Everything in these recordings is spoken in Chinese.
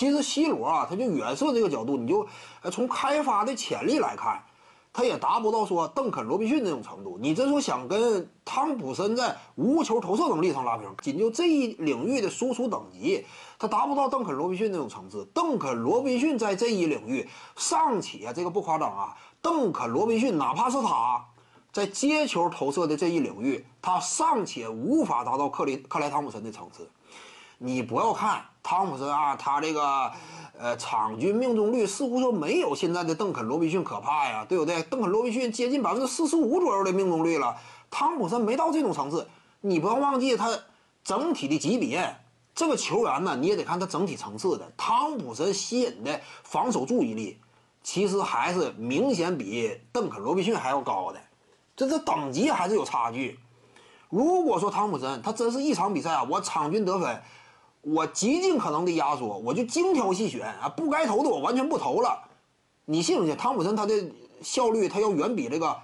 其实 C 罗啊，他就远射这个角度，你就从开发的潜力来看，他也达不到说邓肯、罗宾逊那种程度。你真说想跟汤普森在无球投射能力上拉平，仅就这一领域的输出等级，他达不到邓肯、罗宾逊那种层次。邓肯、罗宾逊在这一领域尚且这个不夸张啊，邓肯、罗宾逊哪怕是他。在接球投射的这一领域，他尚且无法达到克林克莱汤普森的层次。你不要看汤普森啊，他这个呃场均命中率似乎说没有现在的邓肯罗宾逊可怕呀，对不对？邓肯罗宾逊接近百分之四十五左右的命中率了，汤普森没到这种层次。你不要忘记他整体的级别，这个球员呢，你也得看他整体层次的。汤普森吸引的防守注意力，其实还是明显比邓肯罗宾逊还要高的。这这等级还是有差距。如果说汤普森他真是一场比赛啊，我场均得分，我极尽可能的压缩，我就精挑细选啊，不该投的我完全不投了。你信不信？汤普森他的效率他要远比这个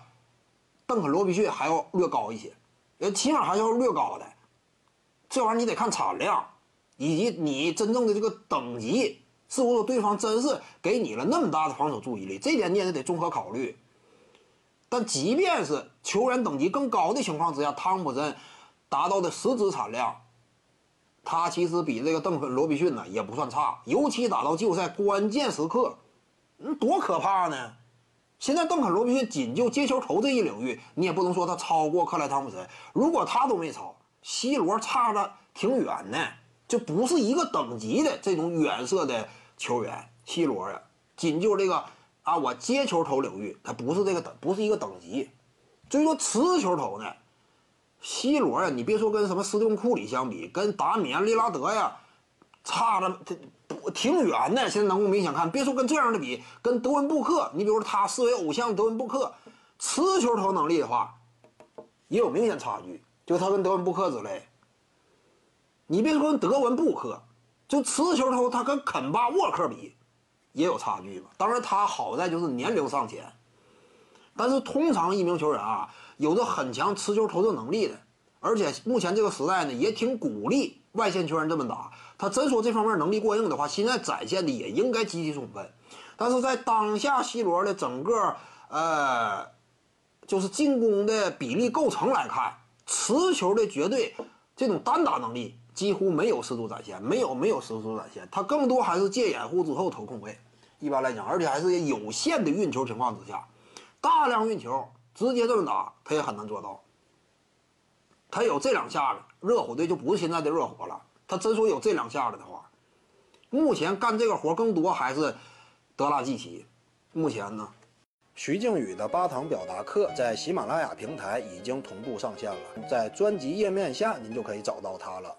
邓肯罗宾逊还要略高一些，呃，起码还要略高的。这玩意儿你得看产量，以及你真正的这个等级，是否说对方真是给你了那么大的防守注意力，这点你也得综合考虑。但即便是球员等级更高的情况之下，汤普森达到的实质产量，他其实比这个邓肯罗宾逊呢也不算差。尤其打到季后赛关键时刻，嗯，多可怕呢！现在邓肯罗宾逊仅就接球投这一领域，你也不能说他超过克莱汤普森。如果他都没超，C 罗差的挺远呢，就不是一个等级的这种远射的球员。C 罗呀，仅就这个。啊，我接球投领域，它不是这个等，不是一个等级。至于说持球投呢，C 罗呀，你别说跟什么斯蒂芬库里相比，跟达米安利拉德呀，差的不挺远的。现在能够明显看，别说跟这样的比，跟德文布克，你比如说他视为偶像德文布克，持球投能力的话，也有明显差距。就他跟德文布克之类，你别说德文布克，就持球投，他跟肯巴沃克比。也有差距吧，当然他好在就是年龄尚浅，但是通常一名球员啊，有着很强持球投射能力的，而且目前这个时代呢，也挺鼓励外线球员这么打。他真说这方面能力过硬的话，现在展现的也应该极其充分。但是在当下 C 罗的整个呃，就是进攻的比例构成来看，持球的绝对这种单打能力几乎没有十足展现，没有没有十足展现，他更多还是借掩护之后投空位。一般来讲，而且还是有限的运球情况之下，大量运球直接这么打，他也很难做到。他有这两下子，热火队就不是现在的热火了。他真说有这两下子的话，目前干这个活更多还是德拉季奇。目前呢，徐静宇的八堂表达课在喜马拉雅平台已经同步上线了，在专辑页面下您就可以找到它了。